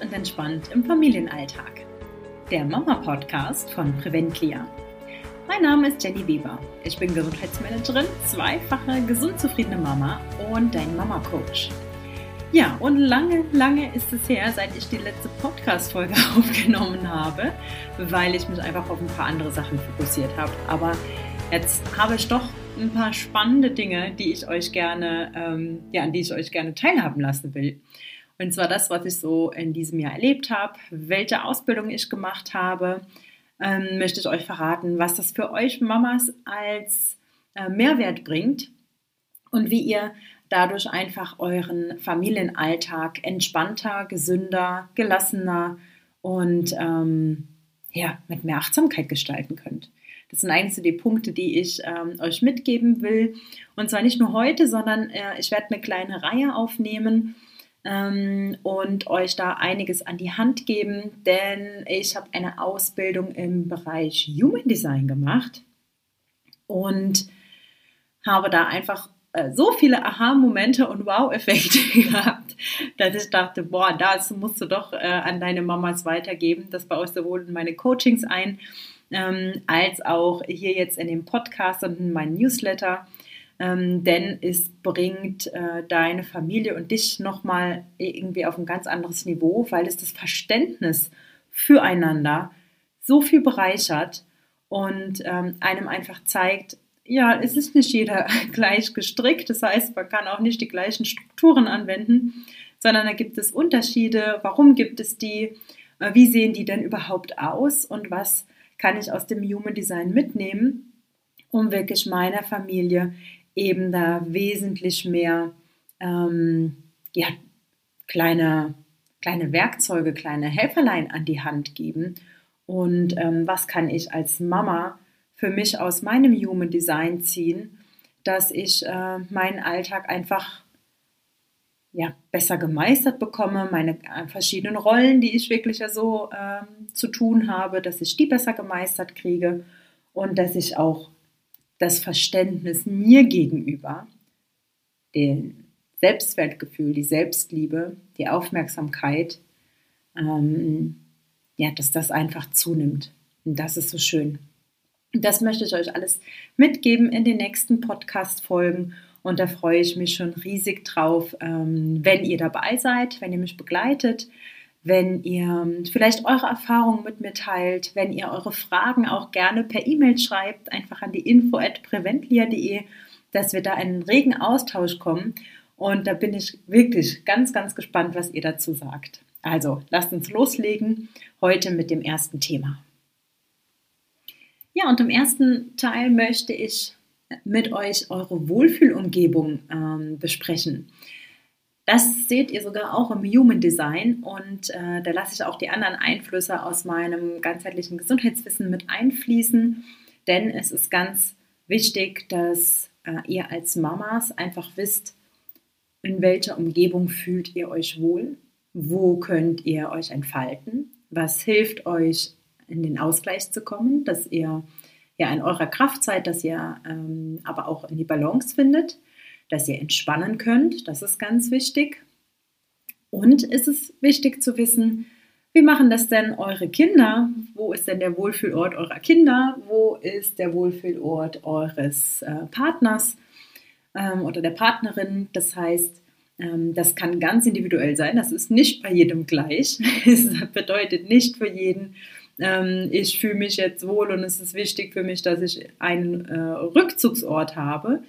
und entspannt im Familienalltag. Der Mama-Podcast von Preventlia. Mein Name ist Jenny Weber. Ich bin Gesundheitsmanagerin, zweifache gesund zufriedene Mama und dein Mama-Coach. Ja, und lange, lange ist es her, seit ich die letzte Podcast-Folge aufgenommen habe, weil ich mich einfach auf ein paar andere Sachen fokussiert habe. Aber jetzt habe ich doch ein paar spannende Dinge, die ich euch gerne, ähm, ja, an die ich euch gerne teilhaben lassen will. Und zwar das, was ich so in diesem Jahr erlebt habe, welche Ausbildung ich gemacht habe, ähm, möchte ich euch verraten, was das für euch Mamas als äh, Mehrwert bringt und wie ihr dadurch einfach euren Familienalltag entspannter, gesünder, gelassener und ähm, ja, mit mehr Achtsamkeit gestalten könnt. Das sind eigentlich so die Punkte, die ich ähm, euch mitgeben will. Und zwar nicht nur heute, sondern äh, ich werde eine kleine Reihe aufnehmen und euch da einiges an die Hand geben, denn ich habe eine Ausbildung im Bereich Human Design gemacht und habe da einfach äh, so viele Aha-Momente und Wow-Effekte gehabt, dass ich dachte, boah, das musst du doch äh, an deine Mamas weitergeben. Das baue ich sowohl in meine Coachings ein, ähm, als auch hier jetzt in dem Podcast und in meinen Newsletter. Ähm, denn es bringt äh, deine Familie und dich nochmal irgendwie auf ein ganz anderes Niveau, weil es das Verständnis füreinander so viel bereichert und ähm, einem einfach zeigt, ja, es ist nicht jeder gleich gestrickt. Das heißt, man kann auch nicht die gleichen Strukturen anwenden, sondern da gibt es Unterschiede. Warum gibt es die? Äh, wie sehen die denn überhaupt aus? Und was kann ich aus dem Human Design mitnehmen, um wirklich meiner Familie eben da wesentlich mehr ähm, ja, kleine, kleine Werkzeuge, kleine Helferlein an die Hand geben. Und ähm, was kann ich als Mama für mich aus meinem Human Design ziehen, dass ich äh, meinen Alltag einfach ja, besser gemeistert bekomme, meine äh, verschiedenen Rollen, die ich wirklich ja so äh, zu tun habe, dass ich die besser gemeistert kriege und dass ich auch das Verständnis mir gegenüber, den Selbstwertgefühl, die Selbstliebe, die Aufmerksamkeit, ähm, ja, dass das einfach zunimmt. Und das ist so schön. Das möchte ich euch alles mitgeben in den nächsten Podcast-Folgen. Und da freue ich mich schon riesig drauf, ähm, wenn ihr dabei seid, wenn ihr mich begleitet, wenn ihr vielleicht eure Erfahrungen mit mir teilt, wenn ihr eure Fragen auch gerne per E-Mail schreibt, einfach an die info at preventlia.de, dass wir da in einen regen Austausch kommen. Und da bin ich wirklich ganz, ganz gespannt, was ihr dazu sagt. Also lasst uns loslegen heute mit dem ersten Thema. Ja, und im ersten Teil möchte ich mit euch eure Wohlfühlumgebung ähm, besprechen. Das seht ihr sogar auch im Human Design und äh, da lasse ich auch die anderen Einflüsse aus meinem ganzheitlichen Gesundheitswissen mit einfließen, denn es ist ganz wichtig, dass äh, ihr als Mamas einfach wisst, in welcher Umgebung fühlt ihr euch wohl, wo könnt ihr euch entfalten, was hilft euch in den Ausgleich zu kommen, dass ihr ja in eurer Kraft seid, dass ihr ähm, aber auch in die Balance findet dass ihr entspannen könnt. Das ist ganz wichtig. Und ist es wichtig zu wissen, wie machen das denn eure Kinder? Wo ist denn der Wohlfühlort eurer Kinder? Wo ist der Wohlfühlort eures äh, Partners ähm, oder der Partnerin? Das heißt, ähm, das kann ganz individuell sein. Das ist nicht bei jedem gleich. Es bedeutet nicht für jeden, ähm, ich fühle mich jetzt wohl und es ist wichtig für mich, dass ich einen äh, Rückzugsort habe.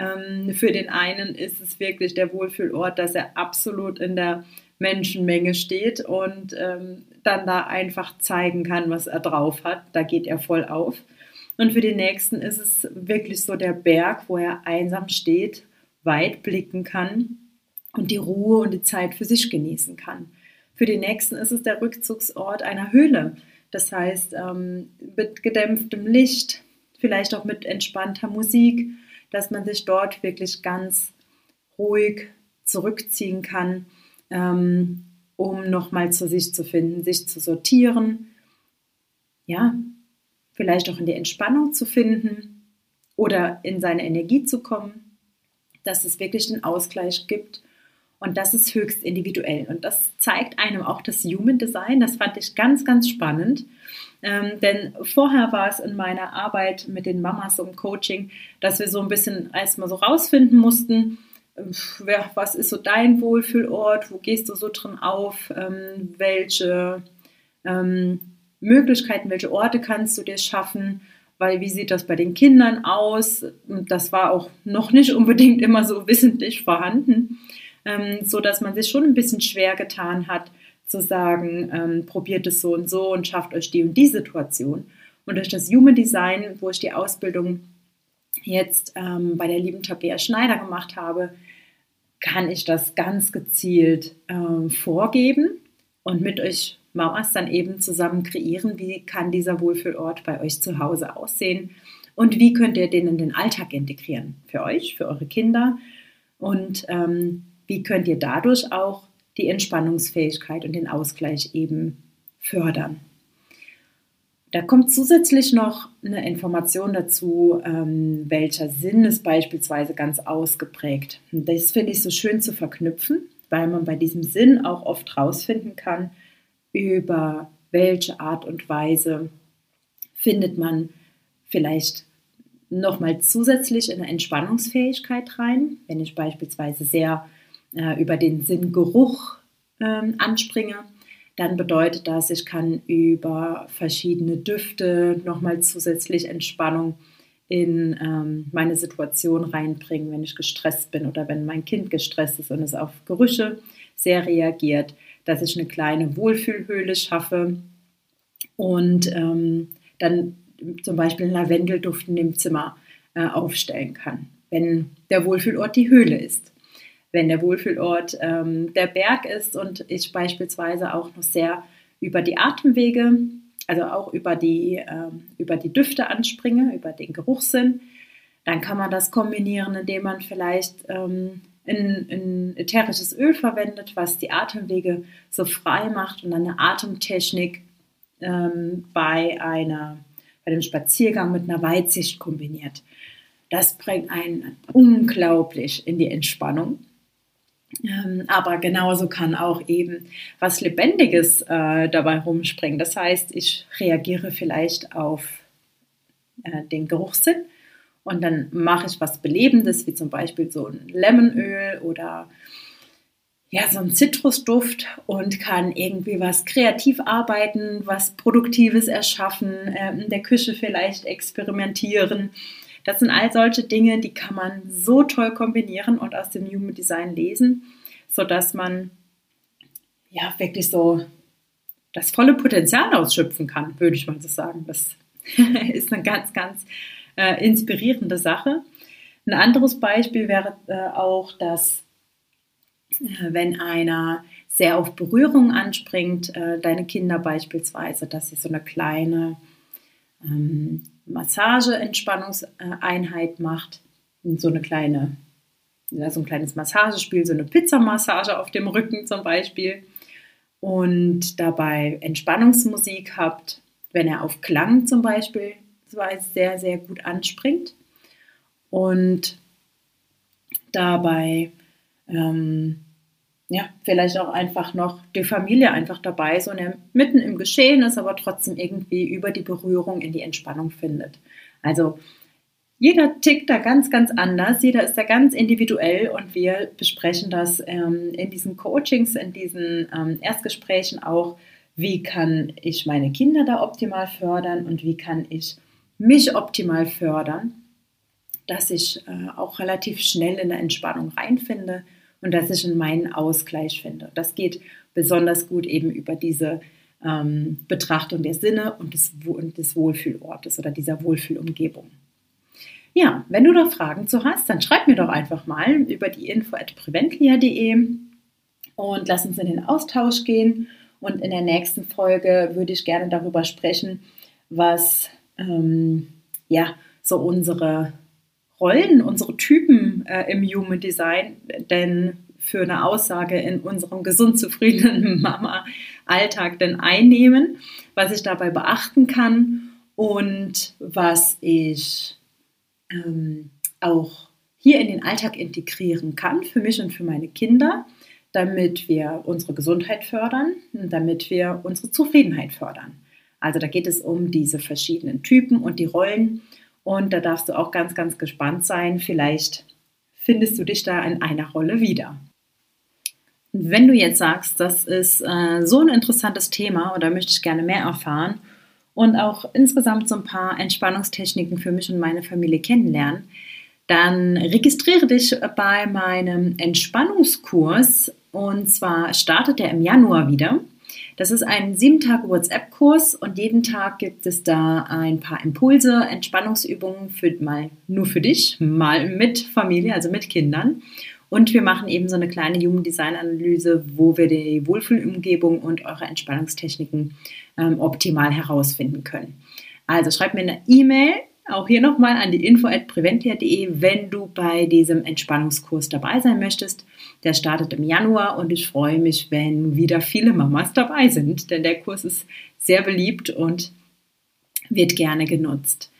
Ähm, für den einen ist es wirklich der Wohlfühlort, dass er absolut in der Menschenmenge steht und ähm, dann da einfach zeigen kann, was er drauf hat. Da geht er voll auf. Und für den nächsten ist es wirklich so der Berg, wo er einsam steht, weit blicken kann und die Ruhe und die Zeit für sich genießen kann. Für den nächsten ist es der Rückzugsort einer Höhle. Das heißt, ähm, mit gedämpftem Licht, vielleicht auch mit entspannter Musik dass man sich dort wirklich ganz ruhig zurückziehen kann, ähm, um nochmal zu sich zu finden, sich zu sortieren, ja, vielleicht auch in die Entspannung zu finden oder in seine Energie zu kommen, dass es wirklich den Ausgleich gibt Und das ist höchst individuell. Und das zeigt einem auch das Human Design. Das fand ich ganz, ganz spannend. Ähm, denn vorher war es in meiner Arbeit mit den Mamas im Coaching, dass wir so ein bisschen erstmal so rausfinden mussten, wer, was ist so dein Wohlfühlort, wo gehst du so drin auf, ähm, welche ähm, Möglichkeiten, welche Orte kannst du dir schaffen, weil wie sieht das bei den Kindern aus? Das war auch noch nicht unbedingt immer so wissentlich vorhanden ähm, so dass man sich schon ein bisschen schwer getan hat, zu sagen, ähm, probiert es so und so und schafft euch die und die Situation. Und durch das Human Design, wo ich die Ausbildung jetzt ähm, bei der lieben Tabea Schneider gemacht habe, kann ich das ganz gezielt ähm, vorgeben und mit euch Mamas dann eben zusammen kreieren, wie kann dieser Wohlfühlort bei euch zu Hause aussehen und wie könnt ihr den in den Alltag integrieren für euch, für eure Kinder und ähm, wie könnt ihr dadurch auch die Entspannungsfähigkeit und den Ausgleich eben fördern. Da kommt zusätzlich noch eine Information dazu, ähm, welcher Sinn ist beispielsweise ganz ausgeprägt. Und das finde ich so schön zu verknüpfen, weil man bei diesem Sinn auch oft rausfinden kann, über welche Art und Weise findet man vielleicht nochmal zusätzlich in eine Entspannungsfähigkeit rein. Wenn ich beispielsweise sehr äh, über den Sinn Geruch ähm, anspringe, dann bedeutet das, ich kann über verschiedene Düfte nochmal zusätzlich Entspannung in ähm, meine Situation reinbringen, wenn ich gestresst bin oder wenn mein Kind gestresst ist und es auf Gerüche sehr reagiert, dass ich eine kleine Wohlfühlhöhle schaffe und ähm, dann zum Beispiel einen Lavendelduft in dem Zimmer äh, aufstellen kann, wenn der Wohlfühlort die Höhle ist wenn der Wohlfühlort ähm, der Berg ist und ich beispielsweise auch noch sehr über die Atemwege, also auch über die, ähm, über die Düfte anspringe, über den Geruchssinn, dann kann man das kombinieren, indem man vielleicht ähm, ein, ein ätherisches Öl verwendet, was die Atemwege so frei macht und eine Atemtechnik ähm, bei, einer, bei einem Spaziergang mit einer Weitsicht kombiniert. Das bringt einen unglaublich in die Entspannung. Ähm, aber genauso kann auch eben was Lebendiges äh, dabei rumspringen. Das heißt, ich reagiere vielleicht auf äh, den Geruchssinn und dann mache ich was Belebendes, wie zum Beispiel so ein Lemonöl oder ja, so ein Zitrusduft und kann irgendwie was kreativ arbeiten, was Produktives erschaffen, äh, in der Küche vielleicht experimentieren das sind all solche Dinge, die kann man so toll kombinieren und aus dem Human Design lesen, sodass man ja wirklich so das volle Potenzial ausschöpfen kann, würde ich mal so sagen. Das ist eine ganz, ganz äh, inspirierende Sache. Ein anderes Beispiel wäre äh, auch, dass äh, wenn einer sehr auf Berührung anspringt, äh, deine Kinder beispielsweise, dass sie so eine kleine ähm, Massage-Entspannungseinheit macht. So eine kleine, ja, so ein kleines Massagespiel, so eine Pizzamassage auf dem Rücken zum Beispiel. Und dabei Entspannungsmusik habt, wenn er auf Klang zum Beispiel sehr, sehr gut anspringt. Und dabei ähm, ja, vielleicht auch einfach noch die Familie einfach dabei und er mitten im Geschehen ist, aber trotzdem irgendwie über die Berührung in die Entspannung findet. Also jeder tickt da ganz, ganz anders, jeder ist da ganz individuell und wir besprechen das ähm, in diesen Coachings, in diesen ähm, Erstgesprächen auch, wie kann ich meine Kinder da optimal fördern und wie kann ich mich optimal fördern, dass ich äh, auch relativ schnell in der Entspannung reinfinde und dass ich in meinen Ausgleich finde. Das geht besonders gut eben über diese ähm, Betrachtung der Sinne und des, und des Wohlfühlortes oder dieser Wohlfühlumgebung. Ja, wenn du da Fragen zu hast, dann schreib mir doch einfach mal über die info at und lass uns in den Austausch gehen. Und in der nächsten Folge würde ich gerne darüber sprechen, was ähm, ja so unsere Rollen, unsere Typen äh, im Human Design denn für eine Aussage in unserem gesund zufriedenen Mama-Alltag denn einnehmen, was ich dabei beachten kann und was ich ähm, auch hier in den Alltag integrieren kann für mich und für meine Kinder, damit wir unsere Gesundheit fördern damit wir unsere Zufriedenheit fördern. Also da geht es um diese verschiedenen Typen und die Rollen. Und da darfst du auch ganz, ganz gespannt sein. Vielleicht findest du dich da in einer Rolle wieder. Wenn du jetzt sagst, das ist äh, so ein interessantes Thema oder möchte ich gerne mehr erfahren und auch insgesamt so ein paar Entspannungstechniken für mich und meine Familie kennenlernen, dann registriere dich bei meinem Entspannungskurs und zwar startet er im Januar wieder. Das ist ein sieben Tage WhatsApp-Kurs und jeden Tag gibt es da ein paar Impulse, Entspannungsübungen für mal nur für dich, mal mit Familie, also mit Kindern. Und wir machen eben so eine kleine Human Design Analyse, wo wir die Wohlfühlumgebung und eure Entspannungstechniken ähm, optimal herausfinden können. Also schreibt mir eine E-Mail auch hier nochmal an die info.preventia.de, wenn du bei diesem Entspannungskurs dabei sein möchtest. Der startet im Januar und ich freue mich, wenn wieder viele Mamas dabei sind, denn der Kurs ist sehr beliebt und wird gerne genutzt.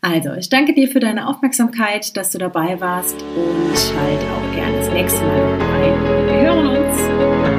Also, ich danke dir für deine Aufmerksamkeit, dass du dabei warst und schalte auch gerne das nächste Mal ein. Wir hören uns.